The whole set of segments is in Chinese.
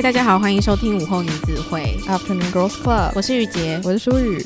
大家好，欢迎收听午后女子会 Afternoon Girls Club。我是雨洁，我是舒雨。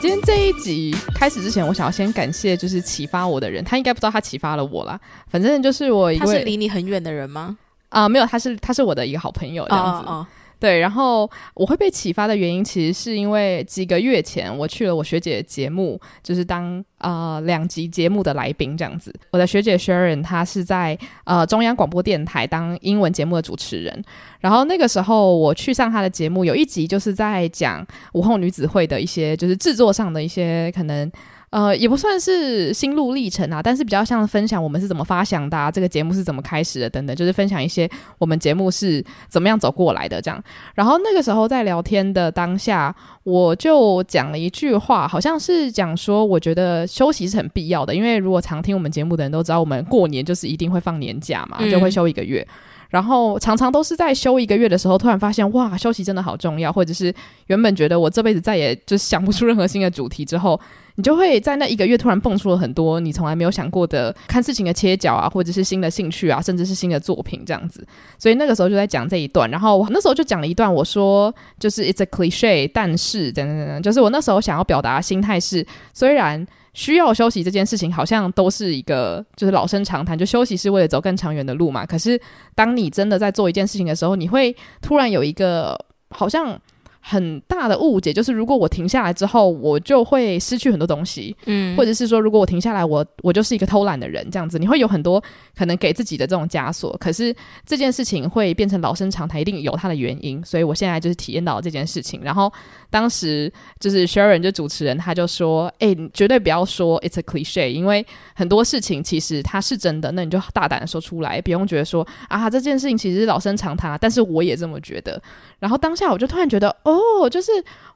今天这一集开始之前，我想要先感谢就是启发我的人，他应该不知道他启发了我啦。反正就是我一位，他是离你很远的人吗？啊、呃，没有，他是他是我的一个好朋友这样子。Oh, oh, oh. 对，然后我会被启发的原因，其实是因为几个月前我去了我学姐的节目，就是当呃两集节目的来宾这样子。我的学姐 Sharon 她是在呃中央广播电台当英文节目的主持人，然后那个时候我去上她的节目，有一集就是在讲午后女子会的一些就是制作上的一些可能。呃，也不算是心路历程啊，但是比较像分享我们是怎么发想的啊，这个节目是怎么开始的等等，就是分享一些我们节目是怎么样走过来的这样。然后那个时候在聊天的当下，我就讲了一句话，好像是讲说，我觉得休息是很必要的，因为如果常听我们节目的人都知道，我们过年就是一定会放年假嘛，就会休一个月。嗯然后常常都是在休一个月的时候，突然发现哇，休息真的好重要，或者是原本觉得我这辈子再也就想不出任何新的主题之后，你就会在那一个月突然蹦出了很多你从来没有想过的看事情的切角啊，或者是新的兴趣啊，甚至是新的作品这样子。所以那个时候就在讲这一段，然后我那时候就讲了一段，我说就是 it's a cliche，但是等等等等，就是我那时候想要表达心态是，虽然。需要休息这件事情，好像都是一个就是老生常谈，就休息是为了走更长远的路嘛。可是当你真的在做一件事情的时候，你会突然有一个好像。很大的误解就是，如果我停下来之后，我就会失去很多东西，嗯，或者是说，如果我停下来，我我就是一个偷懒的人，这样子，你会有很多可能给自己的这种枷锁。可是这件事情会变成老生常谈，一定有它的原因。所以我现在就是体验到了这件事情。然后当时就是 Sharon 就主持人，他就说：“哎、欸，你绝对不要说 it's a cliche，因为很多事情其实它是真的，那你就大胆的说出来，不用觉得说啊这件事情其实是老生常谈，但是我也这么觉得。”然后当下我就突然觉得，哦，哦就是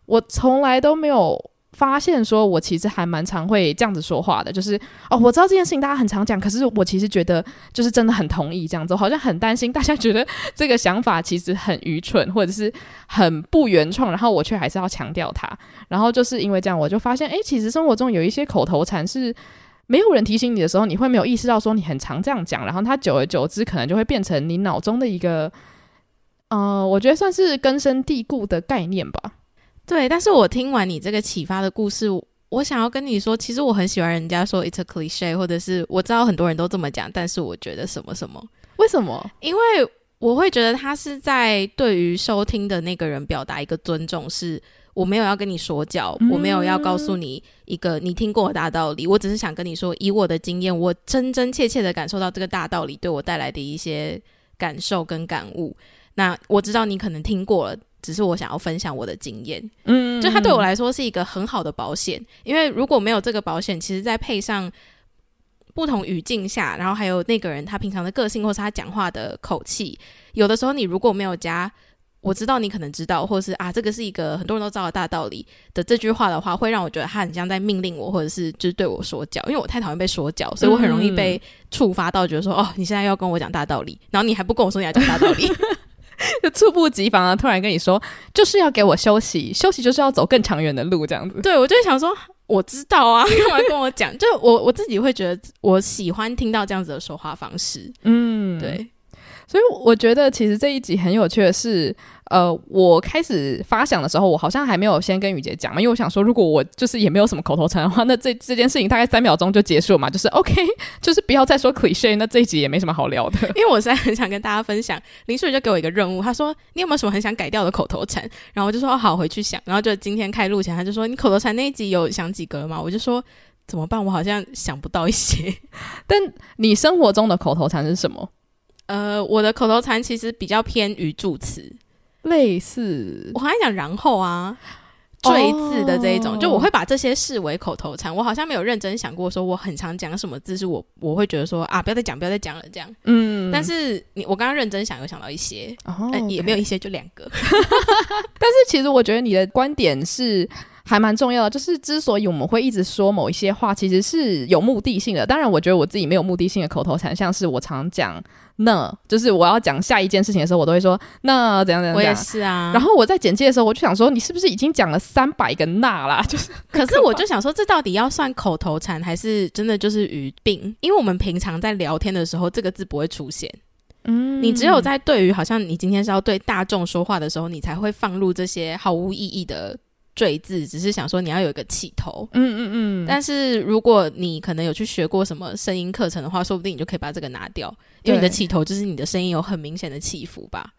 我从来都没有发现，说我其实还蛮常会这样子说话的。就是哦，我知道这件事情大家很常讲，可是我其实觉得就是真的很同意这样子，我好像很担心大家觉得 这个想法其实很愚蠢，或者是很不原创，然后我却还是要强调它。然后就是因为这样，我就发现，哎，其实生活中有一些口头禅是没有人提醒你的时候，你会没有意识到说你很常这样讲，然后它久而久之可能就会变成你脑中的一个。呃，我觉得算是根深蒂固的概念吧。对，但是我听完你这个启发的故事，我想要跟你说，其实我很喜欢人家说 "It's a cliche"，或者是我知道很多人都这么讲，但是我觉得什么什么，为什么？因为我会觉得他是在对于收听的那个人表达一个尊重，是我没有要跟你说教，嗯、我没有要告诉你一个你听过的大道理，我只是想跟你说，以我的经验，我真真切切的感受到这个大道理对我带来的一些感受跟感悟。那我知道你可能听过了，只是我想要分享我的经验。嗯，就它对我来说是一个很好的保险，因为如果没有这个保险，其实再配上不同语境下，然后还有那个人他平常的个性或是他讲话的口气，有的时候你如果没有加“我知道你可能知道”或是啊这个是一个很多人都知道的大道理的这句话的话，会让我觉得他很像在命令我，或者是就是对我说教，因为我太讨厌被说教，所以我很容易被触发到觉得说、嗯、哦，你现在要跟我讲大道理，然后你还不跟我说你要讲大道理。就猝不及防啊！突然跟你说，就是要给我休息，休息就是要走更长远的路，这样子。对，我就想说，我知道啊，干嘛跟我讲？就我我自己会觉得，我喜欢听到这样子的说话方式。嗯，对。所以我觉得，其实这一集很有趣的是。呃，我开始发想的时候，我好像还没有先跟雨杰讲嘛，因为我想说，如果我就是也没有什么口头禅的话，那这这件事情大概三秒钟就结束嘛，就是 OK，就是不要再说 cliche，那这一集也没什么好聊的。因为我现在很想跟大家分享，林书宇就给我一个任务，他说你有没有什么很想改掉的口头禅？然后我就说哦好，回去想。然后就今天开录前，他就说你口头禅那一集有想几个了吗？我就说怎么办？我好像想不到一些。但你生活中的口头禅是什么？呃，我的口头禅其实比较偏语助词，类似我还讲然后啊。赘字的这一种，就我会把这些视为口头禅。我好像没有认真想过，说我很常讲什么字，是我我会觉得说啊，不要再讲，不要再讲了这样。嗯，但是你我刚刚认真想，有想到一些，也没有一些，就两个。但是其实我觉得你的观点是还蛮重要的，就是之所以我们会一直说某一些话，其实是有目的性的。当然，我觉得我自己没有目的性的口头禅，像是我常讲。那就是我要讲下一件事情的时候，我都会说那怎样怎样。我也是啊。然后我在简介的时候，我就想说，你是不是已经讲了三百个那啦？就是，可是我就想说，这到底要算口头禅，还是真的就是语病？因为我们平常在聊天的时候，这个字不会出现。嗯，你只有在对于好像你今天是要对大众说话的时候，你才会放入这些毫无意义的。赘字只是想说你要有一个起头，嗯嗯嗯。但是如果你可能有去学过什么声音课程的话，说不定你就可以把这个拿掉，因为你的起头就是你的声音有很明显的起伏吧。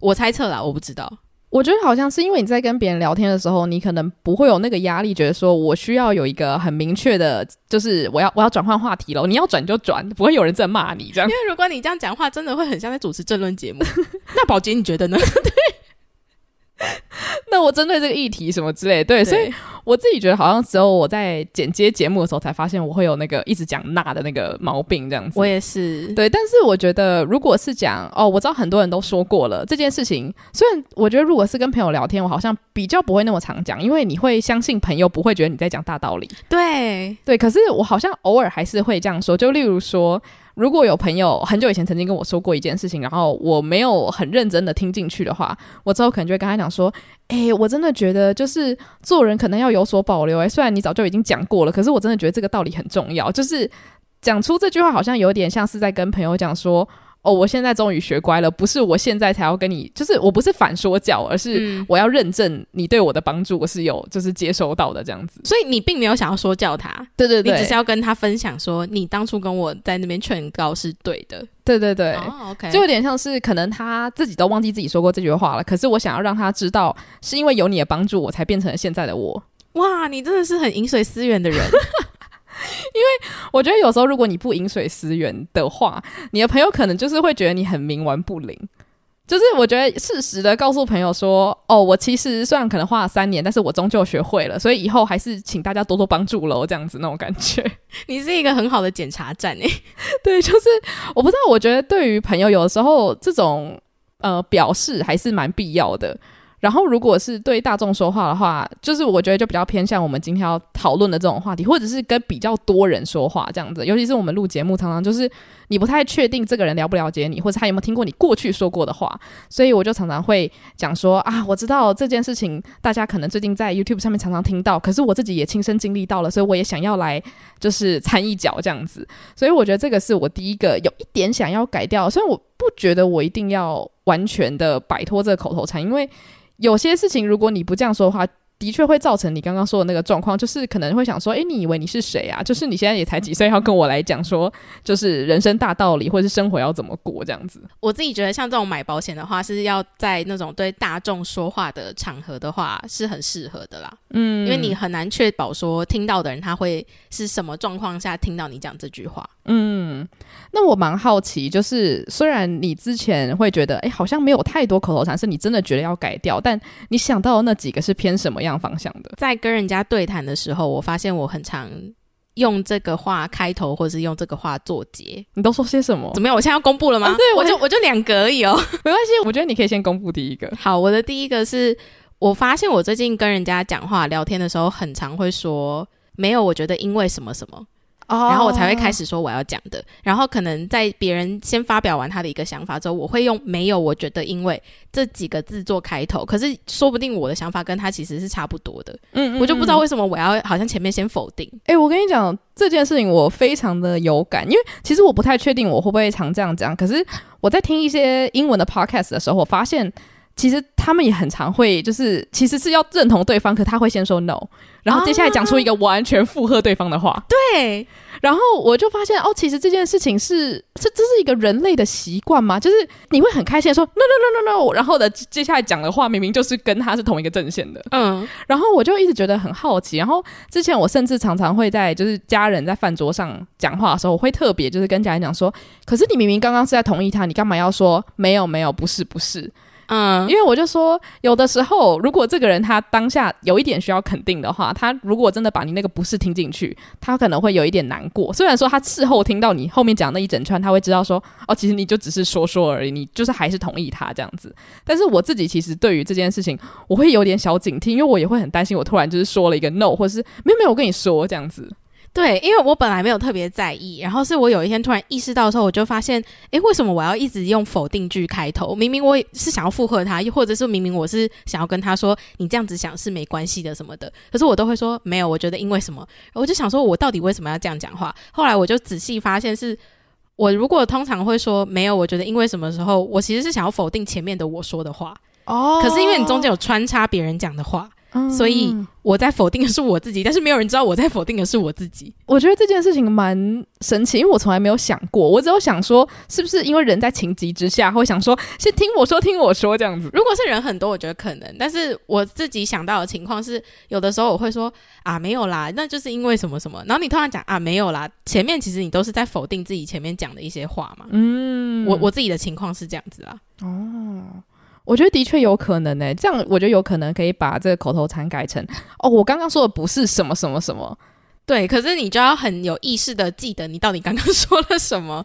我猜测啦，我不知道。我觉得好像是因为你在跟别人聊天的时候，你可能不会有那个压力，觉得说我需要有一个很明确的，就是我要我要转换话题了，你要转就转，不会有人在骂你这样。因为如果你这样讲话，真的会很像在主持政论节目。那宝杰你觉得呢？对。那我针对这个议题什么之类，对，对，所以我自己觉得好像只有我在剪接节目的时候才发现我会有那个一直讲那的那个毛病这样子。我也是，对，但是我觉得如果是讲哦，我知道很多人都说过了这件事情，虽然我觉得如果是跟朋友聊天，我好像比较不会那么常讲，因为你会相信朋友不会觉得你在讲大道理。对，对，可是我好像偶尔还是会这样说，就例如说。如果有朋友很久以前曾经跟我说过一件事情，然后我没有很认真的听进去的话，我之后可能就会跟他讲说：“哎、我真的觉得就是做人可能要有所保留。哎，虽然你早就已经讲过了，可是我真的觉得这个道理很重要。就是讲出这句话，好像有点像是在跟朋友讲说。”哦，我现在终于学乖了，不是我现在才要跟你，就是我不是反说教，而是我要认证你对我的帮助，我是有就是接收到的这样子。所以你并没有想要说教他，对对对，你只是要跟他分享说，你当初跟我在那边劝告是对的，对对对。哦，OK，就有点像是可能他自己都忘记自己说过这句话了，可是我想要让他知道，是因为有你的帮助，我才变成了现在的我。哇，你真的是很饮水思源的人。因为我觉得有时候如果你不饮水思源的话，你的朋友可能就是会觉得你很冥顽不灵。就是我觉得适时的告诉朋友说：“哦，我其实虽然可能花了三年，但是我终究学会了，所以以后还是请大家多多帮助喽。”这样子那种感觉，你是一个很好的检查站诶。对，就是我不知道，我觉得对于朋友有的时候这种呃表示还是蛮必要的。然后，如果是对大众说话的话，就是我觉得就比较偏向我们今天要讨论的这种话题，或者是跟比较多人说话这样子。尤其是我们录节目，常常就是你不太确定这个人了不了解你，或者他有没有听过你过去说过的话，所以我就常常会讲说啊，我知道这件事情，大家可能最近在 YouTube 上面常常听到，可是我自己也亲身经历到了，所以我也想要来就是掺一脚这样子。所以我觉得这个是我第一个有一点想要改掉，虽然我不觉得我一定要完全的摆脱这个口头禅，因为。有些事情，如果你不这样说的话，的确会造成你刚刚说的那个状况，就是可能会想说，哎，你以为你是谁啊？就是你现在也才几岁，要跟我来讲说，就是人生大道理，或者是生活要怎么过这样子。我自己觉得，像这种买保险的话，是要在那种对大众说话的场合的话，是很适合的啦。嗯，因为你很难确保说听到的人他会是什么状况下听到你讲这句话。嗯，那我蛮好奇，就是虽然你之前会觉得，哎，好像没有太多口头禅是你真的觉得要改掉，但你想到的那几个是偏什么样方向的？在跟人家对谈的时候，我发现我很常用这个话开头，或是用这个话做结。你都说些什么？怎么样？我现在要公布了吗？啊、对，我就我就两格而已哦，没关系。我觉得你可以先公布第一个。好，我的第一个是我发现我最近跟人家讲话聊天的时候，很常会说没有，我觉得因为什么什么。然后我才会开始说我要讲的。Oh. 然后可能在别人先发表完他的一个想法之后，我会用“没有”，我觉得因为这几个字做开头。可是说不定我的想法跟他其实是差不多的。嗯，嗯，嗯，我就不知道为什么我要好像前面先否定。诶，我跟你讲这件事情，我非常的有感，因为其实我不太确定我会不会常这样讲。可是我在听一些英文的 podcast 的时候，我发现其实他们也很常会，就是其实是要认同对方，可他会先说 no，然后接下来讲出一个完全附和对方的话。啊、对，然后我就发现哦，其实这件事情是这这是一个人类的习惯吗？就是你会很开心的说 no no no no no，然后的接下来讲的话明明就是跟他是同一个阵线的。嗯，然后我就一直觉得很好奇。然后之前我甚至常常会在就是家人在饭桌上讲话的时候，我会特别就是跟家人讲说，可是你明明刚刚是在同意他，你干嘛要说没有没有不是不是？嗯，因为我就说，有的时候，如果这个人他当下有一点需要肯定的话，他如果真的把你那个不是听进去，他可能会有一点难过。虽然说他事后听到你后面讲那一整串，他会知道说，哦，其实你就只是说说而已，你就是还是同意他这样子。但是我自己其实对于这件事情，我会有点小警惕，因为我也会很担心，我突然就是说了一个 no，或是没有没有，我跟你说这样子。对，因为我本来没有特别在意，然后是我有一天突然意识到的时候，我就发现，诶，为什么我要一直用否定句开头？明明我是想要附和他，又或者是明明我是想要跟他说，你这样子想是没关系的什么的，可是我都会说没有，我觉得因为什么，我就想说我到底为什么要这样讲话？后来我就仔细发现，是我如果通常会说没有，我觉得因为什么时候，我其实是想要否定前面的我说的话。哦，可是因为你中间有穿插别人讲的话。所以我在否定的是我自己，但是没有人知道我在否定的是我自己。我觉得这件事情蛮神奇，因为我从来没有想过，我只有想说，是不是因为人在情急之下会想说，先听我说，听我说这样子。如果是人很多，我觉得可能，但是我自己想到的情况是，有的时候我会说啊，没有啦，那就是因为什么什么。然后你突然讲啊，没有啦，前面其实你都是在否定自己前面讲的一些话嘛。嗯，我我自己的情况是这样子啊。哦。我觉得的确有可能呢、欸，这样我觉得有可能可以把这个口头禅改成哦，我刚刚说的不是什么什么什么，对，可是你就要很有意识的记得你到底刚刚说了什么，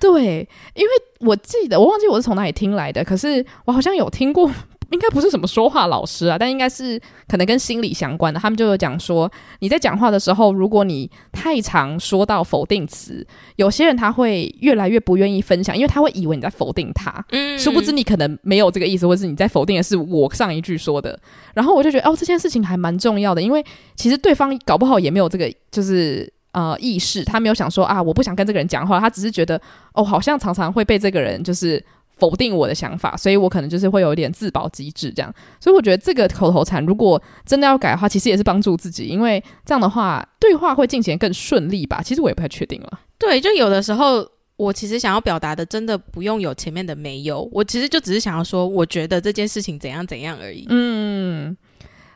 对，因为我记得我忘记我是从哪里听来的，可是我好像有听过。应该不是什么说话老师啊，但应该是可能跟心理相关的。他们就有讲说，你在讲话的时候，如果你太常说到否定词，有些人他会越来越不愿意分享，因为他会以为你在否定他，嗯，殊不知你可能没有这个意思，或者是你在否定的是我上一句说的。然后我就觉得，哦，这件事情还蛮重要的，因为其实对方搞不好也没有这个就是呃意识，他没有想说啊，我不想跟这个人讲话，他只是觉得哦，好像常常会被这个人就是。否定我的想法，所以我可能就是会有一点自保机制这样，所以我觉得这个口头禅如果真的要改的话，其实也是帮助自己，因为这样的话对话会进行更顺利吧。其实我也不太确定了。对，就有的时候我其实想要表达的，真的不用有前面的没有，我其实就只是想要说，我觉得这件事情怎样怎样而已。嗯，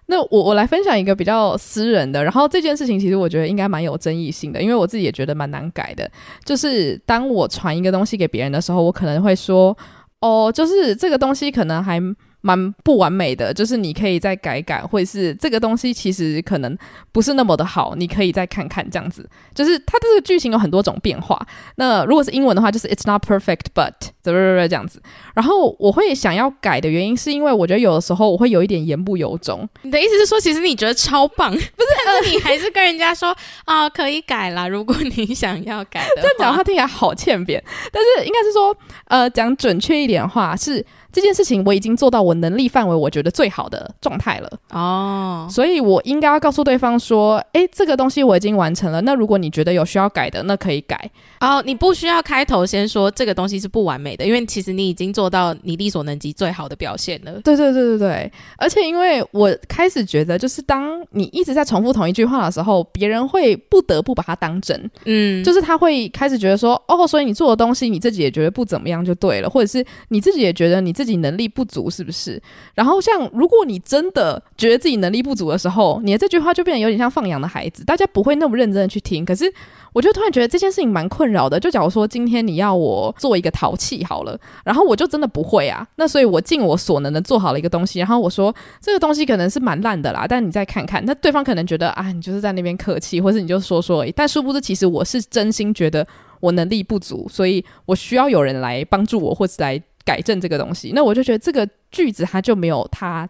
那我我来分享一个比较私人的，然后这件事情其实我觉得应该蛮有争议性的，因为我自己也觉得蛮难改的，就是当我传一个东西给别人的时候，我可能会说。哦，就是这个东西可能还蛮不完美的，就是你可以再改改，或者是这个东西其实可能不是那么的好，你可以再看看这样子。就是它这个剧情有很多种变化。那如果是英文的话，就是 It's not perfect, but 这样子。然后我会想要改的原因，是因为我觉得有的时候我会有一点言不由衷。你的意思是说，其实你觉得超棒，不是？但是你还是跟人家说啊、哦，可以改啦。如果你想要改的话，这样讲话听起来好欠扁。但是应该是说，呃，讲准确一点的话是。这件事情我已经做到我能力范围，我觉得最好的状态了哦，所以我应该要告诉对方说，哎，这个东西我已经完成了。那如果你觉得有需要改的，那可以改。哦，你不需要开头先说这个东西是不完美的，因为其实你已经做到你力所能及最好的表现了。对对对对对，而且因为我开始觉得，就是当你一直在重复同一句话的时候，别人会不得不把它当真。嗯，就是他会开始觉得说，哦，所以你做的东西你自己也觉得不怎么样就对了，或者是你自己也觉得你自己能力不足，是不是？然后像如果你真的觉得自己能力不足的时候，你的这句话就变得有点像放养的孩子，大家不会那么认真的去听。可是我就突然觉得这件事情蛮困扰的。就假如说今天你要我做一个陶器好了，然后我就真的不会啊，那所以我尽我所能的做好了一个东西，然后我说这个东西可能是蛮烂的啦，但你再看看，那对方可能觉得啊，你就是在那边客气，或是你就说说而已。但殊不知，其实我是真心觉得我能力不足，所以我需要有人来帮助我，或是来。改正这个东西，那我就觉得这个句子它就没有它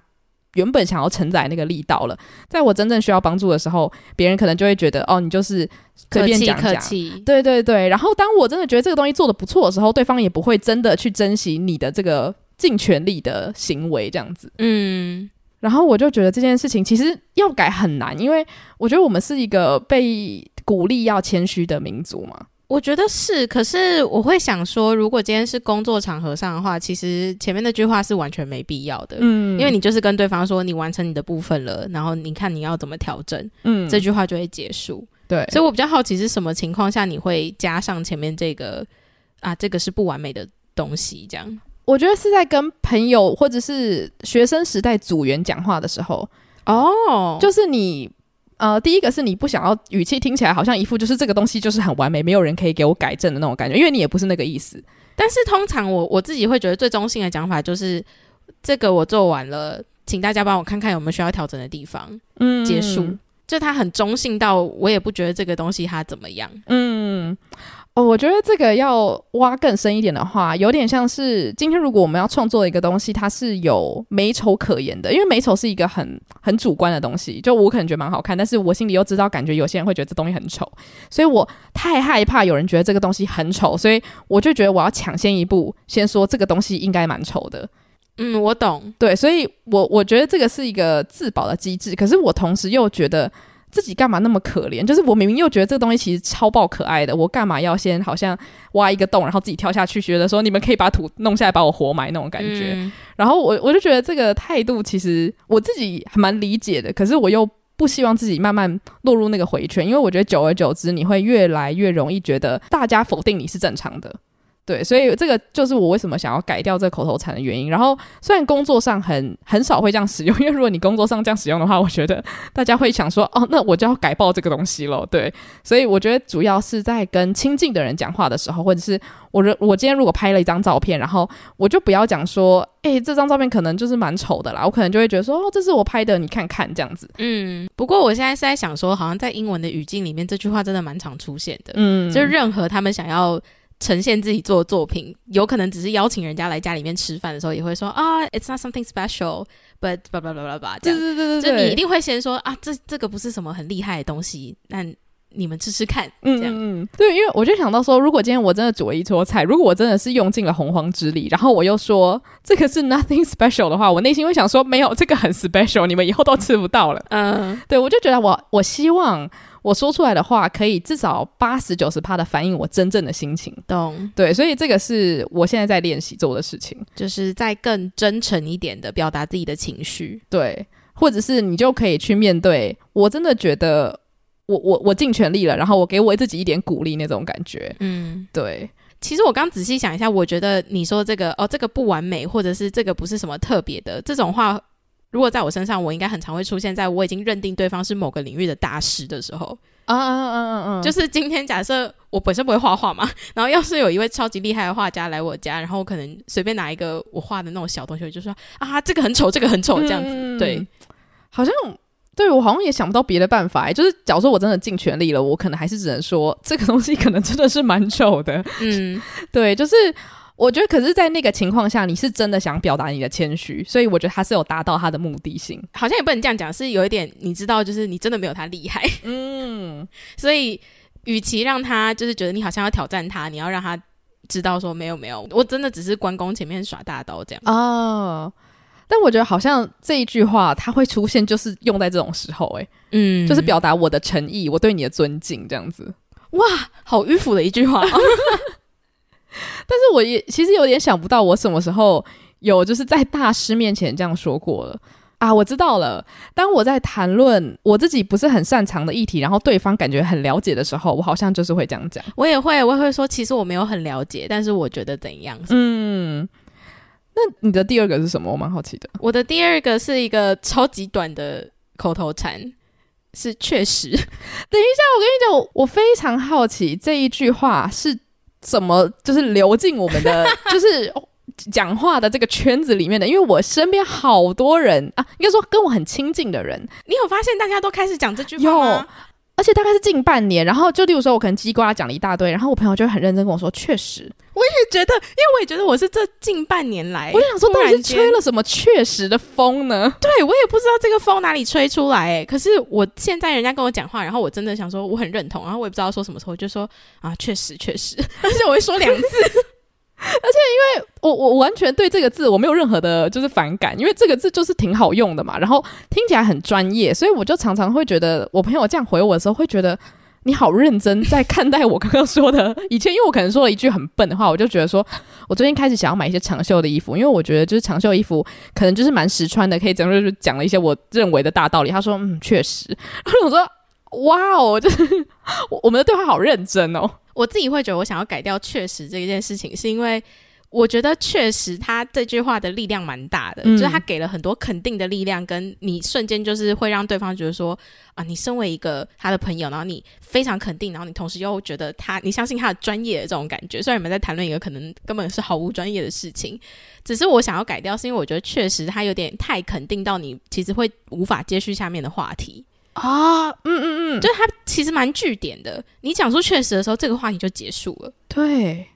原本想要承载那个力道了。在我真正需要帮助的时候，别人可能就会觉得哦，你就是随便讲讲，对对对。然后当我真的觉得这个东西做的不错的时候，对方也不会真的去珍惜你的这个尽全力的行为，这样子。嗯，然后我就觉得这件事情其实要改很难，因为我觉得我们是一个被鼓励要谦虚的民族嘛。我觉得是，可是我会想说，如果今天是工作场合上的话，其实前面那句话是完全没必要的。嗯，因为你就是跟对方说你完成你的部分了，然后你看你要怎么调整，嗯，这句话就会结束。对，所以我比较好奇是什么情况下你会加上前面这个啊，这个是不完美的东西，这样。我觉得是在跟朋友或者是学生时代组员讲话的时候，哦，就是你。呃，第一个是你不想要语气听起来好像一副就是这个东西就是很完美，没有人可以给我改正的那种感觉，因为你也不是那个意思。但是通常我我自己会觉得最中性的讲法就是这个我做完了，请大家帮我看看有没有需要调整的地方。嗯，结束，就它很中性到我也不觉得这个东西它怎么样。嗯。哦，我觉得这个要挖更深一点的话，有点像是今天如果我们要创作一个东西，它是有美丑可言的，因为美丑是一个很很主观的东西。就我可能觉得蛮好看，但是我心里又知道，感觉有些人会觉得这东西很丑，所以我太害怕有人觉得这个东西很丑，所以我就觉得我要抢先一步，先说这个东西应该蛮丑的。嗯，我懂，对，所以我我觉得这个是一个自保的机制，可是我同时又觉得。自己干嘛那么可怜？就是我明明又觉得这个东西其实超爆可爱的，我干嘛要先好像挖一个洞，然后自己跳下去，觉得说你们可以把土弄下来把我活埋那种感觉。嗯、然后我我就觉得这个态度其实我自己还蛮理解的，可是我又不希望自己慢慢落入那个回圈，因为我觉得久而久之你会越来越容易觉得大家否定你是正常的。对，所以这个就是我为什么想要改掉这个口头禅的原因。然后虽然工作上很很少会这样使用，因为如果你工作上这样使用的话，我觉得大家会想说，哦，那我就要改爆这个东西了。对，所以我觉得主要是在跟亲近的人讲话的时候，或者是我我今天如果拍了一张照片，然后我就不要讲说，诶，这张照片可能就是蛮丑的啦，我可能就会觉得说，哦，这是我拍的，你看看这样子。嗯，不过我现在是在想说，好像在英文的语境里面，这句话真的蛮常出现的。嗯，就任何他们想要。呈现自己做的作品，有可能只是邀请人家来家里面吃饭的时候，也会说啊，It's not something special，but blah blah blah blah blah。对对对对，就你一定会先说啊，这这个不是什么很厉害的东西，但你们吃吃看，这样。嗯嗯，对，因为我就想到说，如果今天我真的煮了一桌菜，如果我真的是用尽了洪荒之力，然后我又说这个是 nothing special 的话，我内心会想说，没有，这个很 special，你们以后都吃不到了。嗯，对，我就觉得我我希望。我说出来的话，可以至少八十九十趴的反映我真正的心情。懂，对，所以这个是我现在在练习做的事情，就是在更真诚一点的表达自己的情绪。对，或者是你就可以去面对，我真的觉得我我我尽全力了，然后我给我自己一点鼓励那种感觉。嗯，对。其实我刚仔细想一下，我觉得你说这个哦，这个不完美，或者是这个不是什么特别的这种话。如果在我身上，我应该很常会出现在我已经认定对方是某个领域的大师的时候。啊啊啊啊啊！就是今天假设我本身不会画画嘛，然后要是有一位超级厉害的画家来我家，然后我可能随便拿一个我画的那种小东西，我就说啊，这个很丑，这个很丑，这样子。嗯、对，好像对我好像也想不到别的办法。就是假如说我真的尽全力了，我可能还是只能说这个东西可能真的是蛮丑的。嗯，对，就是。我觉得，可是，在那个情况下，你是真的想表达你的谦虚，所以我觉得他是有达到他的目的性。好像也不能这样讲，是有一点，你知道，就是你真的没有他厉害。嗯，所以，与其让他就是觉得你好像要挑战他，你要让他知道说没有没有，我真的只是关公前面耍大刀这样。哦，但我觉得好像这一句话它会出现，就是用在这种时候，诶，嗯，就是表达我的诚意，我对你的尊敬这样子。哇，好迂腐的一句话。但是我也其实有点想不到，我什么时候有就是在大师面前这样说过了啊？我知道了，当我在谈论我自己不是很擅长的议题，然后对方感觉很了解的时候，我好像就是会这样讲。我也会，我也会说，其实我没有很了解，但是我觉得怎样？嗯，那你的第二个是什么？我蛮好奇的。我的第二个是一个超级短的口头禅，是确实。等一下，我跟你讲，我非常好奇这一句话是。怎么就是流进我们的 就是讲话的这个圈子里面的？因为我身边好多人啊，应该说跟我很亲近的人，你有发现大家都开始讲这句话吗？有，而且大概是近半年。然后就例如说，我可能叽呱讲了一大堆，然后我朋友就会很认真跟我说：“确实。”我也觉得，因为我也觉得我是这近半年来，我就想说，到底是吹了什么确实的风呢？对，我也不知道这个风哪里吹出来。哎，可是我现在人家跟我讲话，然后我真的想说我很认同，然后我也不知道说什么时候，我就说啊，确实确实，而且我会说两次，而且因为我我完全对这个字我没有任何的就是反感，因为这个字就是挺好用的嘛，然后听起来很专业，所以我就常常会觉得我朋友这样回我的时候会觉得。你好认真在看待我刚刚说的。以前因为我可能说了一句很笨的话，我就觉得说我最近开始想要买一些长袖的衣服，因为我觉得就是长袖衣服可能就是蛮实穿的，可以讲就是讲了一些我认为的大道理。他说嗯，确实。然后我说哇哦，就是我们的对话好认真哦。我自己会觉得我想要改掉确实这一件事情，是因为。我觉得确实，他这句话的力量蛮大的，嗯、就是他给了很多肯定的力量，跟你瞬间就是会让对方觉得说啊，你身为一个他的朋友，然后你非常肯定，然后你同时又觉得他，你相信他的专业的这种感觉。虽然你们在谈论一个可能根本是毫无专业的事情，只是我想要改掉，是因为我觉得确实他有点太肯定到你，其实会无法接续下面的话题啊。嗯嗯嗯，就是他其实蛮据点的，你讲出确实的时候，这个话题就结束了。对。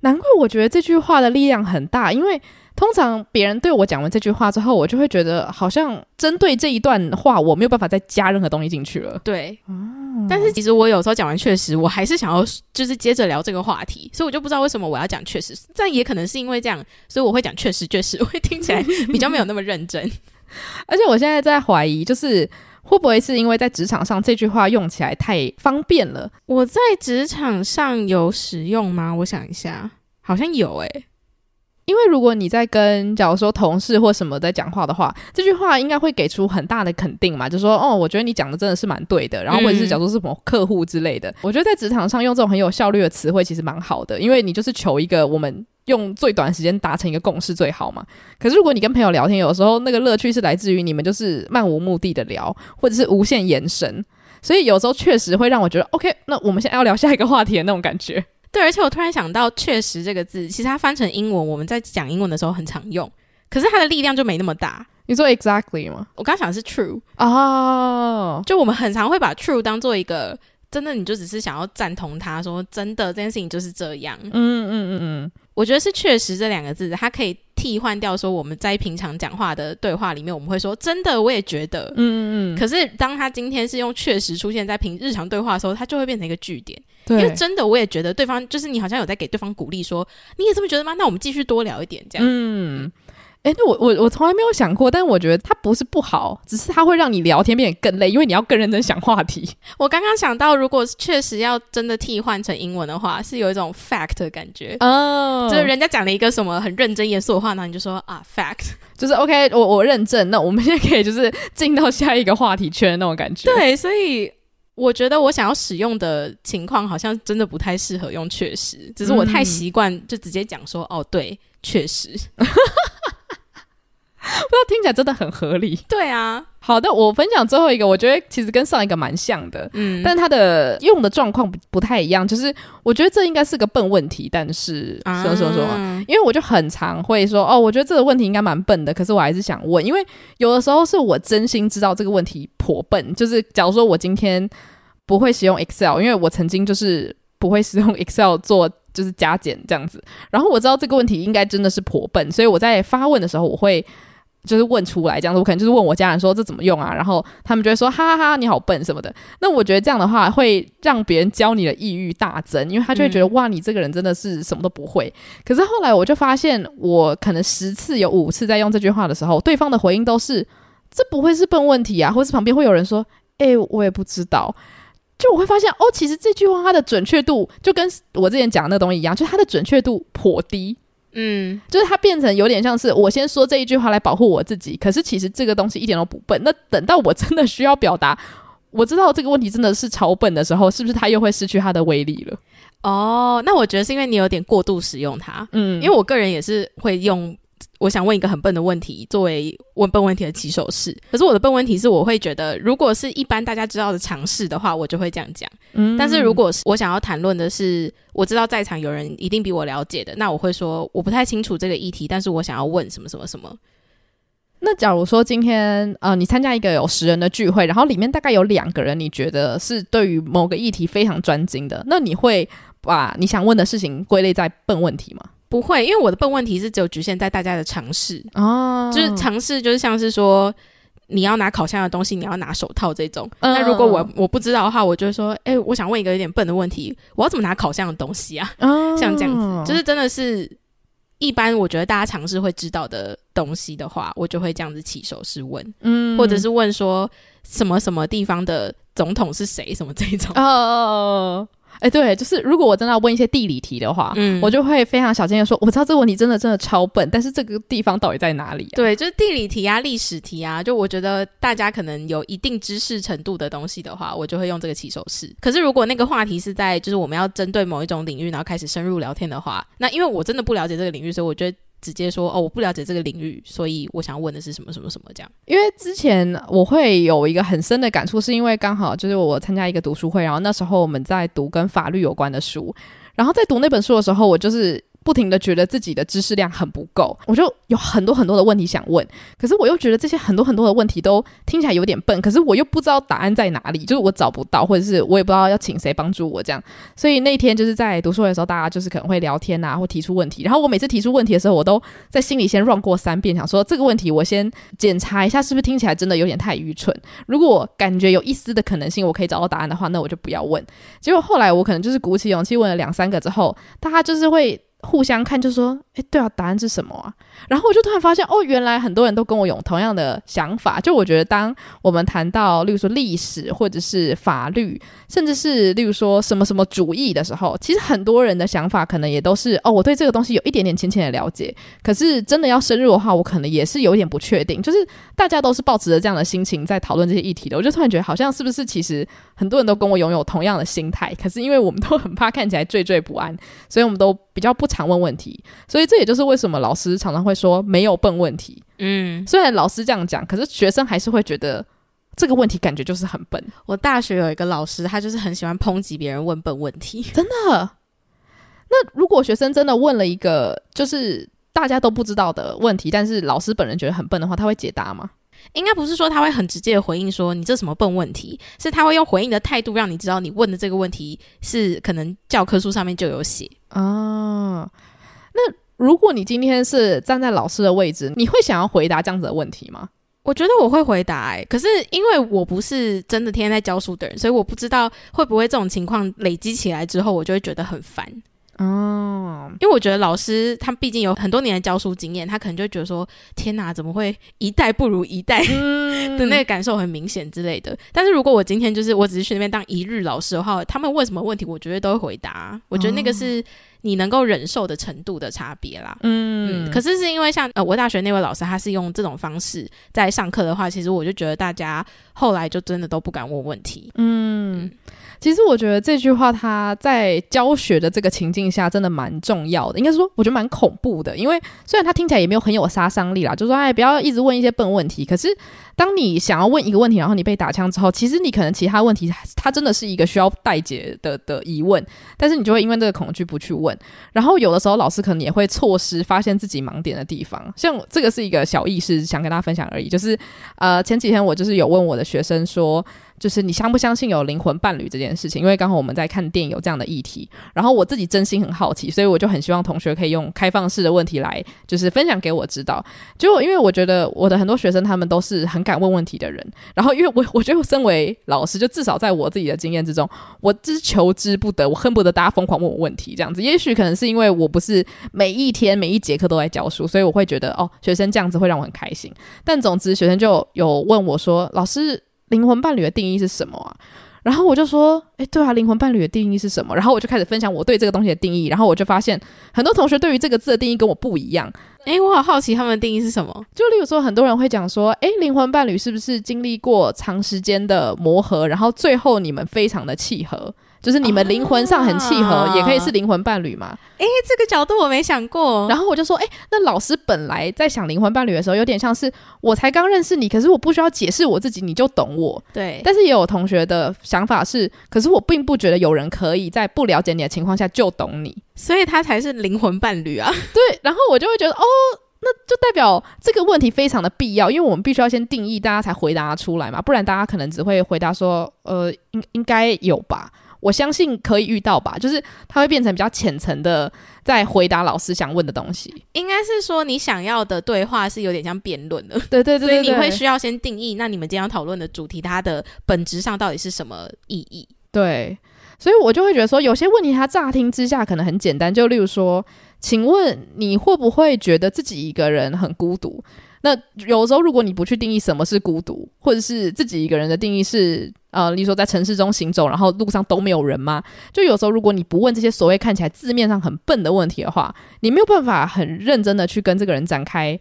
难怪我觉得这句话的力量很大，因为通常别人对我讲完这句话之后，我就会觉得好像针对这一段话，我没有办法再加任何东西进去了。对，哦、但是其实我有时候讲完确实，我还是想要就是接着聊这个话题，所以我就不知道为什么我要讲确实，但也可能是因为这样，所以我会讲确实确实，我会听起来比较没有那么认真。而且我现在在怀疑，就是会不会是因为在职场上这句话用起来太方便了？我在职场上有使用吗？我想一下。好像有诶、欸，因为如果你在跟假如说同事或什么在讲话的话，这句话应该会给出很大的肯定嘛，就说哦，我觉得你讲的真的是蛮对的，然后或者是假如说是什么客户之类的，嗯、我觉得在职场上用这种很有效率的词汇其实蛮好的，因为你就是求一个我们用最短时间达成一个共识最好嘛。可是如果你跟朋友聊天，有时候那个乐趣是来自于你们就是漫无目的的聊，或者是无限延伸，所以有时候确实会让我觉得 OK，那我们现在要聊下一个话题的那种感觉。对，而且我突然想到“确实”这个字，其实它翻成英文，我们在讲英文的时候很常用，可是它的力量就没那么大。你说 “exactly” 吗？我刚想的是 “true” 哦，oh. 就我们很常会把 “true” 当做一个真的，你就只是想要赞同他说真的这件事情就是这样。嗯嗯嗯嗯，我觉得是“确实”这两个字，它可以替换掉说我们在平常讲话的对话里面，我们会说真的，我也觉得。嗯嗯嗯。可是当他今天是用“确实”出现在平日常对话的时候，它就会变成一个句点。对因为真的，我也觉得对方就是你，好像有在给对方鼓励，说你也这么觉得吗？那我们继续多聊一点，这样。嗯，哎、欸，那我我我从来没有想过，但我觉得它不是不好，只是它会让你聊天变得更累，因为你要更认真想话题。我刚刚想到，如果确实要真的替换成英文的话，是有一种 fact 的感觉哦，就是人家讲了一个什么很认真严肃的话，那你就说啊 fact，就是 OK，我我认证，那我们现在可以就是进到下一个话题圈那种感觉。对，所以。我觉得我想要使用的情况好像真的不太适合用确实，只是我太习惯就直接讲说、嗯、哦，对，确实，不知道听起来真的很合理。对啊，好的，我分享最后一个，我觉得其实跟上一个蛮像的，嗯，但它的用的状况不不太一样。就是我觉得这应该是个笨问题，但是说说说，因为我就很常会说哦，我觉得这个问题应该蛮笨的，可是我还是想问，因为有的时候是我真心知道这个问题颇笨，就是假如说我今天。不会使用 Excel，因为我曾经就是不会使用 Excel 做就是加减这样子。然后我知道这个问题应该真的是颇笨，所以我在发问的时候，我会就是问出来这样子。我可能就是问我家人说这怎么用啊，然后他们就会说哈哈哈你好笨什么的。那我觉得这样的话会让别人教你的抑郁大增，因为他就会觉得、嗯、哇你这个人真的是什么都不会。可是后来我就发现，我可能十次有五次在用这句话的时候，对方的回应都是这不会是笨问题啊，或是旁边会有人说哎、欸、我也不知道。就我会发现哦，其实这句话它的准确度就跟我之前讲的那个东西一样，就是它的准确度颇低。嗯，就是它变成有点像是我先说这一句话来保护我自己，可是其实这个东西一点都不笨。那等到我真的需要表达，我知道这个问题真的是超笨的时候，是不是它又会失去它的威力了？哦，那我觉得是因为你有点过度使用它。嗯，因为我个人也是会用。我想问一个很笨的问题，作为问笨问题的起手式。可是我的笨问题是，我会觉得，如果是一般大家知道的常识的话，我就会这样讲。嗯，但是如果是我想要谈论的是，我知道在场有人一定比我了解的，那我会说我不太清楚这个议题，但是我想要问什么什么什么。那假如说今天呃，你参加一个有十人的聚会，然后里面大概有两个人你觉得是对于某个议题非常专精的，那你会把你想问的事情归类在笨问题吗？不会，因为我的笨问题是只有局限在大家的尝试哦，就是尝试，就是像是说你要拿烤箱的东西，你要拿手套这种。那、嗯、如果我我不知道的话，我就会说，哎、欸，我想问一个有点笨的问题，我要怎么拿烤箱的东西啊？嗯、像这样子，就是真的是一般我觉得大家尝试会知道的东西的话，我就会这样子起手式问，嗯，或者是问说什么什么地方的总统是谁，什么这种。哦。哎，对，就是如果我真的要问一些地理题的话，嗯，我就会非常小心的说，我知道这个问题真的真的超笨，但是这个地方到底在哪里啊？对，就是地理题啊、历史题啊，就我觉得大家可能有一定知识程度的东西的话，我就会用这个起手式。可是如果那个话题是在就是我们要针对某一种领域，然后开始深入聊天的话，那因为我真的不了解这个领域，所以我觉得。直接说哦，我不了解这个领域，所以我想问的是什么什么什么这样。因为之前我会有一个很深的感触，是因为刚好就是我参加一个读书会，然后那时候我们在读跟法律有关的书，然后在读那本书的时候，我就是。不停的觉得自己的知识量很不够，我就有很多很多的问题想问，可是我又觉得这些很多很多的问题都听起来有点笨，可是我又不知道答案在哪里，就是我找不到，或者是我也不知道要请谁帮助我这样。所以那天就是在读书会的时候，大家就是可能会聊天啊，或提出问题，然后我每次提出问题的时候，我都在心里先绕过三遍，想说这个问题我先检查一下是不是听起来真的有点太愚蠢。如果感觉有一丝的可能性，我可以找到答案的话，那我就不要问。结果后来我可能就是鼓起勇气问了两三个之后，大家就是会。互相看就说，诶，对啊，答案是什么啊？然后我就突然发现，哦，原来很多人都跟我有同样的想法。就我觉得，当我们谈到，例如说历史，或者是法律，甚至是例如说什么什么主义的时候，其实很多人的想法可能也都是，哦，我对这个东西有一点点浅浅的了解。可是真的要深入的话，我可能也是有一点不确定。就是大家都是抱持着这样的心情在讨论这些议题的，我就突然觉得，好像是不是其实很多人都跟我拥有同样的心态？可是因为我们都很怕看起来惴惴不安，所以我们都比较不常问问题。所以这也就是为什么老师常常会说没有笨问题。嗯，虽然老师这样讲，可是学生还是会觉得这个问题感觉就是很笨。我大学有一个老师，他就是很喜欢抨击别人问笨问题。真的？那如果学生真的问了一个就是大家都不知道的问题，但是老师本人觉得很笨的话，他会解答吗？应该不是说他会很直接的回应说你这什么笨问题，是他会用回应的态度让你知道你问的这个问题是可能教科书上面就有写啊。那如果你今天是站在老师的位置，你会想要回答这样子的问题吗？我觉得我会回答哎、欸，可是因为我不是真的天天在教书的人，所以我不知道会不会这种情况累积起来之后，我就会觉得很烦。哦，因为我觉得老师他毕竟有很多年的教书经验，他可能就觉得说：“天哪，怎么会一代不如一代？”的那个感受很明显之类的。但是如果我今天就是我只是去那边当一日老师的话，他们问什么问题，我绝对都会回答。我觉得那个是你能够忍受的程度的差别啦。嗯，嗯，可是是因为像呃，我大学那位老师，他是用这种方式在上课的话，其实我就觉得大家后来就真的都不敢问问题。嗯。嗯其实我觉得这句话，他在教学的这个情境下真的蛮重要的。应该说，我觉得蛮恐怖的，因为虽然他听起来也没有很有杀伤力啦，就说哎，不要一直问一些笨问题。可是，当你想要问一个问题，然后你被打枪之后，其实你可能其他问题，它真的是一个需要待解的的疑问，但是你就会因为这个恐惧不去问。然后有的时候，老师可能也会错失发现自己盲点的地方。像这个是一个小意识，想跟大家分享而已。就是呃，前几天我就是有问我的学生说。就是你相不相信有灵魂伴侣这件事情？因为刚好我们在看电影有这样的议题，然后我自己真心很好奇，所以我就很希望同学可以用开放式的问题来，就是分享给我知道。就因为我觉得我的很多学生他们都是很敢问问题的人，然后因为我我觉得身为老师，就至少在我自己的经验之中，我只求之不得，我恨不得大家疯狂问我问题这样子。也许可能是因为我不是每一天每一节课都在教书，所以我会觉得哦，学生这样子会让我很开心。但总之，学生就有问我说，老师。灵魂伴侣的定义是什么啊？然后我就说，诶，对啊，灵魂伴侣的定义是什么？然后我就开始分享我对这个东西的定义。然后我就发现，很多同学对于这个字的定义跟我不一样。诶，我好好奇他们的定义是什么？就例如说，很多人会讲说，诶，灵魂伴侣是不是经历过长时间的磨合，然后最后你们非常的契合？就是你们灵魂上很契合，啊、也可以是灵魂伴侣嘛？诶，这个角度我没想过。然后我就说，诶，那老师本来在想灵魂伴侣的时候，有点像是我才刚认识你，可是我不需要解释我自己，你就懂我。对。但是也有同学的想法是，可是我并不觉得有人可以在不了解你的情况下就懂你，所以他才是灵魂伴侣啊。对。然后我就会觉得，哦，那就代表这个问题非常的必要，因为我们必须要先定义，大家才回答出来嘛，不然大家可能只会回答说，呃，应应该有吧。我相信可以遇到吧，就是他会变成比较浅层的，在回答老师想问的东西。应该是说你想要的对话是有点像辩论的，对对对，对，所以你会需要先定义，那你们今天要讨论的主题，它的本质上到底是什么意义？对。所以我就会觉得说，有些问题它乍听之下可能很简单，就例如说，请问你会不会觉得自己一个人很孤独？那有时候如果你不去定义什么是孤独，或者是自己一个人的定义是呃，例如说在城市中行走，然后路上都没有人吗？就有时候如果你不问这些所谓看起来字面上很笨的问题的话，你没有办法很认真的去跟这个人展开。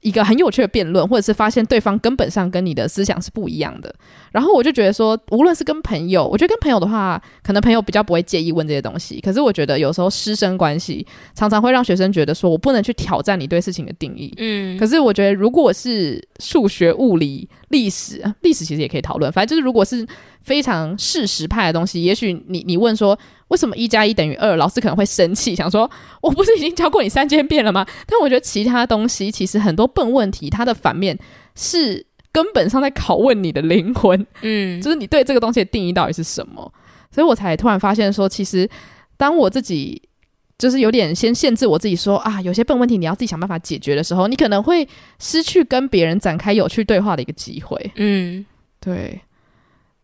一个很有趣的辩论，或者是发现对方根本上跟你的思想是不一样的。然后我就觉得说，无论是跟朋友，我觉得跟朋友的话，可能朋友比较不会介意问这些东西。可是我觉得有时候师生关系常常会让学生觉得说，我不能去挑战你对事情的定义。嗯，可是我觉得如果是数学、物理、历史，历史其实也可以讨论。反正就是如果是非常事实派的东西，也许你你问说。为什么一加一等于二？老师可能会生气，想说我不是已经教过你三千遍了吗？但我觉得其他东西其实很多笨问题，它的反面是根本上在拷问你的灵魂，嗯，就是你对这个东西的定义到底是什么？所以我才突然发现说，其实当我自己就是有点先限制我自己说啊，有些笨问题你要自己想办法解决的时候，你可能会失去跟别人展开有趣对话的一个机会。嗯，对。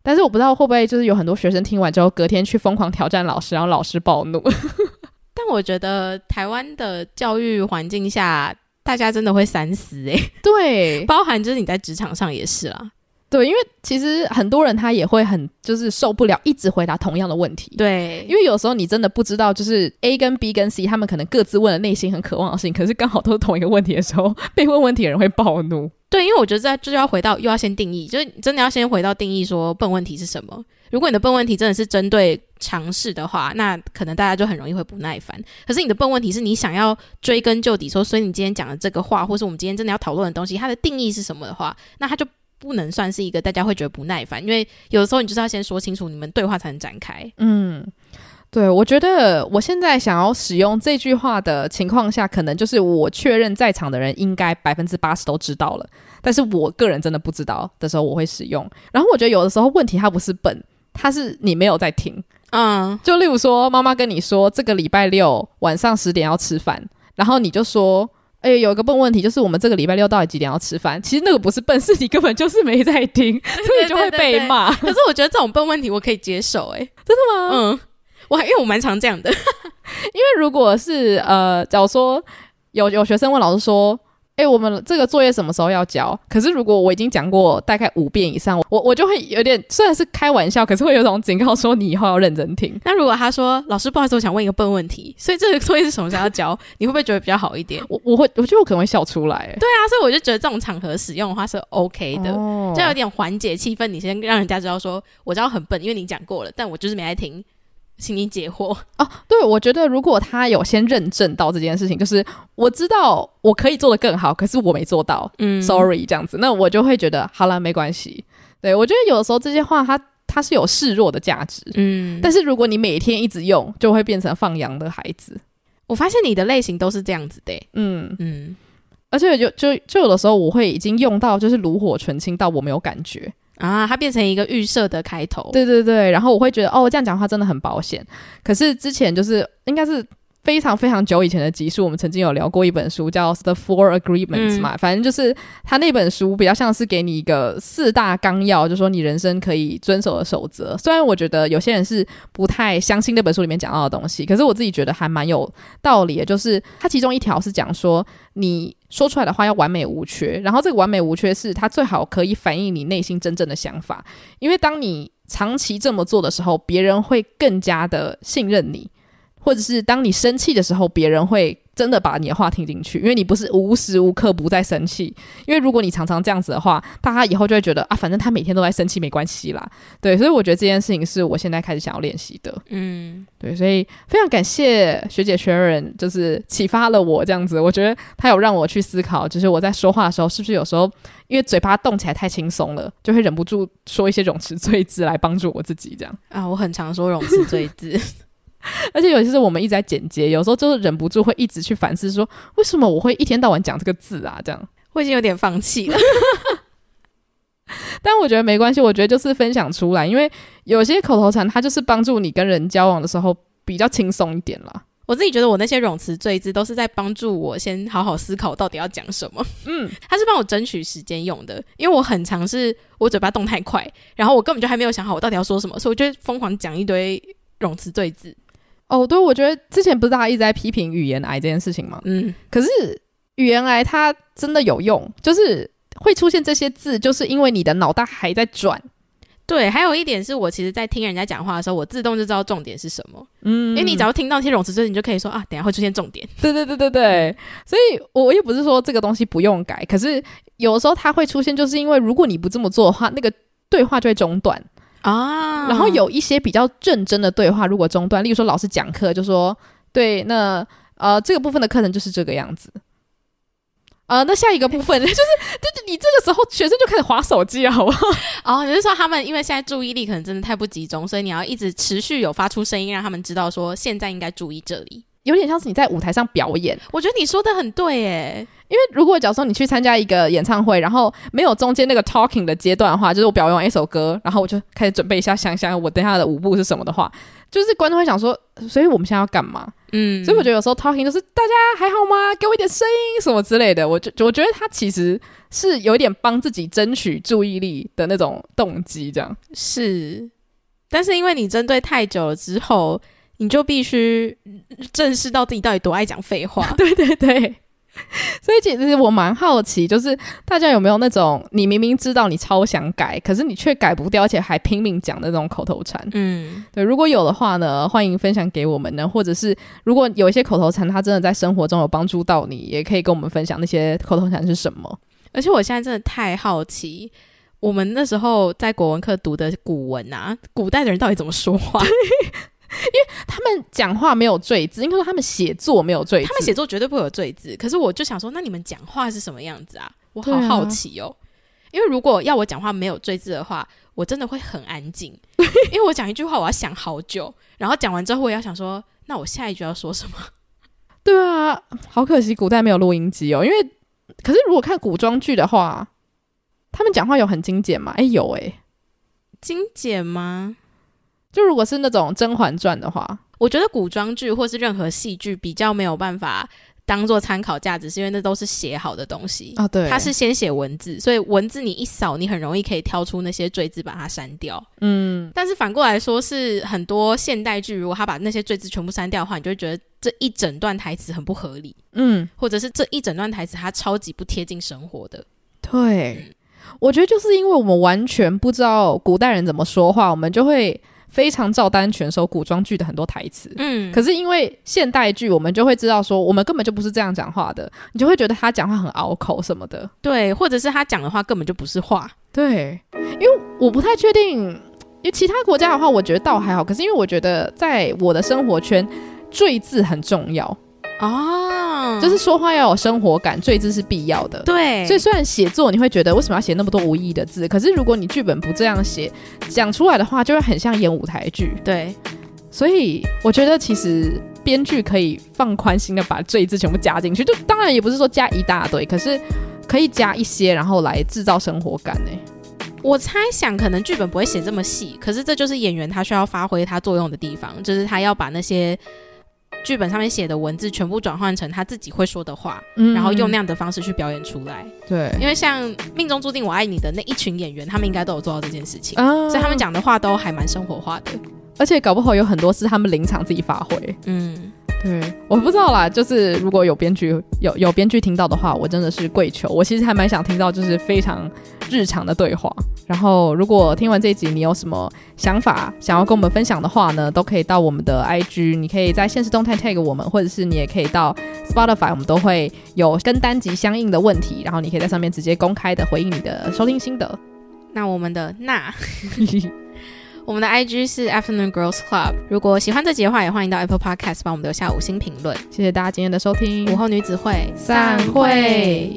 但是我不知道会不会就是有很多学生听完之后，隔天去疯狂挑战老师，然后老师暴怒。但我觉得台湾的教育环境下，大家真的会三思诶、欸。对，包含就是你在职场上也是啦。对，因为其实很多人他也会很就是受不了一直回答同样的问题。对，因为有时候你真的不知道，就是 A 跟 B 跟 C 他们可能各自问了内心很渴望的事情，可是刚好都是同一个问题的时候，被问问题的人会暴怒。对，因为我觉得在就要回到又要先定义，就是真的要先回到定义说笨问题是什么。如果你的笨问题真的是针对尝试的话，那可能大家就很容易会不耐烦。可是你的笨问题是你想要追根究底说，所以你今天讲的这个话，或是我们今天真的要讨论的东西，它的定义是什么的话，那它就。不能算是一个大家会觉得不耐烦，因为有的时候你就是要先说清楚，你们对话才能展开。嗯，对，我觉得我现在想要使用这句话的情况下，可能就是我确认在场的人应该百分之八十都知道了，但是我个人真的不知道的时候，我会使用。然后我觉得有的时候问题它不是笨，它是你没有在听。嗯，就例如说妈妈跟你说这个礼拜六晚上十点要吃饭，然后你就说。哎、欸，有一个笨问题，就是我们这个礼拜六到底几点要吃饭？其实那个不是笨，是你根本就是没在听，所以就会被骂。可是我觉得这种笨问题我可以接受、欸，哎，真的吗？嗯，我还因为我蛮常这样的，因为如果是呃，假如说有有学生问老师说。哎、欸，我们这个作业什么时候要交？可是如果我已经讲过大概五遍以上，我我就会有点虽然是开玩笑，可是会有种警告说你以后要认真听。那如果他说老师不好意思，我想问一个笨问题，所以这个作业是什么时候要交？你会不会觉得比较好一点？我我会，我觉得我可能会笑出来。对啊，所以我就觉得这种场合使用的话是 OK 的，哦、就有点缓解气氛。你先让人家知道说我知道很笨，因为你讲过了，但我就是没来听。请你解惑哦。对，我觉得如果他有先认证到这件事情，就是我知道我可以做的更好，可是我没做到，嗯，sorry 这样子，那我就会觉得好了，没关系。对，我觉得有的时候这些话它它是有示弱的价值，嗯，但是如果你每天一直用，就会变成放羊的孩子。我发现你的类型都是这样子的，嗯嗯，嗯，而且就就就有的时候我会已经用到就是炉火纯青到我没有感觉。啊，它变成一个预设的开头。对对对，然后我会觉得，哦，这样讲话真的很保险。可是之前就是应该是非常非常久以前的集数，我们曾经有聊过一本书叫《The Four Agreements》嘛，嗯、反正就是他那本书比较像是给你一个四大纲要，就是说你人生可以遵守的守则。虽然我觉得有些人是不太相信那本书里面讲到的东西，可是我自己觉得还蛮有道理的。就是它其中一条是讲说你。说出来的话要完美无缺，然后这个完美无缺是它最好可以反映你内心真正的想法，因为当你长期这么做的时候，别人会更加的信任你，或者是当你生气的时候，别人会。真的把你的话听进去，因为你不是无时无刻不在生气。因为如果你常常这样子的话，大家以后就会觉得啊，反正他每天都在生气，没关系啦。对，所以我觉得这件事情是我现在开始想要练习的。嗯，对，所以非常感谢学姐 Sharon，就是启发了我这样子。我觉得他有让我去思考，就是我在说话的时候，是不是有时候因为嘴巴动起来太轻松了，就会忍不住说一些冗词赘字来帮助我自己这样。啊，我很常说冗词赘字。而且尤其是我们一直在剪接，有时候就是忍不住会一直去反思说，为什么我会一天到晚讲这个字啊？这样 我已经有点放弃了，但我觉得没关系，我觉得就是分享出来，因为有些口头禅它就是帮助你跟人交往的时候比较轻松一点啦。我自己觉得我那些冗词赘字都是在帮助我先好好思考到底要讲什么。嗯，它是帮我争取时间用的，因为我很常是我嘴巴动太快，然后我根本就还没有想好我到底要说什么，所以我就疯狂讲一堆。冗词赘字。哦，对，我觉得之前不是大家一直在批评语言癌这件事情吗？嗯，可是语言癌它真的有用，就是会出现这些字，就是因为你的脑袋还在转。对，还有一点是我其实，在听人家讲话的时候，我自动就知道重点是什么。嗯，因为你只要听到那些冗词赘字，你就可以说啊，等下会出现重点。对对对对对，所以我也不是说这个东西不用改，可是有的时候它会出现，就是因为如果你不这么做的话，那个对话就会中断啊。然后有一些比较认真的对话，如果中断，例如说老师讲课就说，对，那呃这个部分的课程就是这个样子。呃，那下一个部分 就是，就是你这个时候学生就开始划手机了，好不好？哦，你是说他们因为现在注意力可能真的太不集中，所以你要一直持续有发出声音，让他们知道说现在应该注意这里，有点像是你在舞台上表演。我觉得你说的很对，诶。因为如果假如说你去参加一个演唱会，然后没有中间那个 talking 的阶段的话，就是我表演完一首歌，然后我就开始准备一下，想想我等下的舞步是什么的话，就是观众会想说，所以我们现在要干嘛？嗯，所以我觉得有时候 talking 就是大家还好吗？给我一点声音什么之类的。我就我觉得他其实是有一点帮自己争取注意力的那种动机，这样是。但是因为你针对太久了之后，你就必须正视到自己到底多爱讲废话。对对对。所以其实我蛮好奇，就是大家有没有那种你明明知道你超想改，可是你却改不掉，而且还拼命讲的那种口头禅？嗯，对，如果有的话呢，欢迎分享给我们呢，或者是如果有一些口头禅，它真的在生活中有帮助到你，也可以跟我们分享那些口头禅是什么。而且我现在真的太好奇，我们那时候在国文课读的古文啊，古代的人到底怎么说话？因为他们讲话没有赘字，应该说他们写作没有赘字，他们写作绝对不会有赘字。可是我就想说，那你们讲话是什么样子啊？我好好奇哦。啊、因为如果要我讲话没有赘字的话，我真的会很安静。因为我讲一句话，我要想好久，然后讲完之后，我也要想说，那我下一句要说什么？对啊，好可惜古代没有录音机哦。因为可是如果看古装剧的话，他们讲话有很精简吗？哎，有诶、欸，精简吗？就如果是那种《甄嬛传》的话，我觉得古装剧或是任何戏剧比较没有办法当做参考价值，是因为那都是写好的东西啊。对，它是先写文字，所以文字你一扫，你很容易可以挑出那些赘字，把它删掉。嗯，但是反过来说，是很多现代剧，如果他把那些赘字全部删掉的话，你就会觉得这一整段台词很不合理。嗯，或者是这一整段台词它超级不贴近生活的。对，嗯，我觉得就是因为我们完全不知道古代人怎么说话，我们就会。非常照单全收古装剧的很多台词，嗯，可是因为现代剧，我们就会知道说，我们根本就不是这样讲话的，你就会觉得他讲话很拗口什么的，对，或者是他讲的话根本就不是话，对，因为我不太确定，因为其他国家的话，我觉得倒还好，可是因为我觉得在我的生活圈，赘字很重要。哦，就是说话要有生活感，赘字是必要的。对，所以虽然写作你会觉得为什么要写那么多无意义的字，可是如果你剧本不这样写，讲出来的话就会很像演舞台剧。对，所以我觉得其实编剧可以放宽心的把赘字全部加进去，就当然也不是说加一大堆，可是可以加一些，然后来制造生活感呢。我猜想可能剧本不会写这么细，可是这就是演员他需要发挥他作用的地方，就是他要把那些。剧本上面写的文字全部转换成他自己会说的话，嗯，然后用那样的方式去表演出来。对，因为像《命中注定我爱你》的那一群演员，他们应该都有做到这件事情，啊，所以他们讲的话都还蛮生活化的，而且搞不好有很多是他们临场自己发挥。嗯。对，我不知道啦。就是如果有编剧有有编剧听到的话，我真的是跪求。我其实还蛮想听到，就是非常日常的对话。然后，如果听完这一集，你有什么想法想要跟我们分享的话呢，都可以到我们的 IG，你可以在现实动态 tag 我们，或者是你也可以到 Spotify，我们都会有跟单集相应的问题，然后你可以在上面直接公开的回应你的收听心得。那我们的那。我们的 IG 是 Afternoon Girls Club。如果喜欢这集的话，也欢迎到 Apple Podcast 帮我们留下五星评论。谢谢大家今天的收听，午后女子会散会。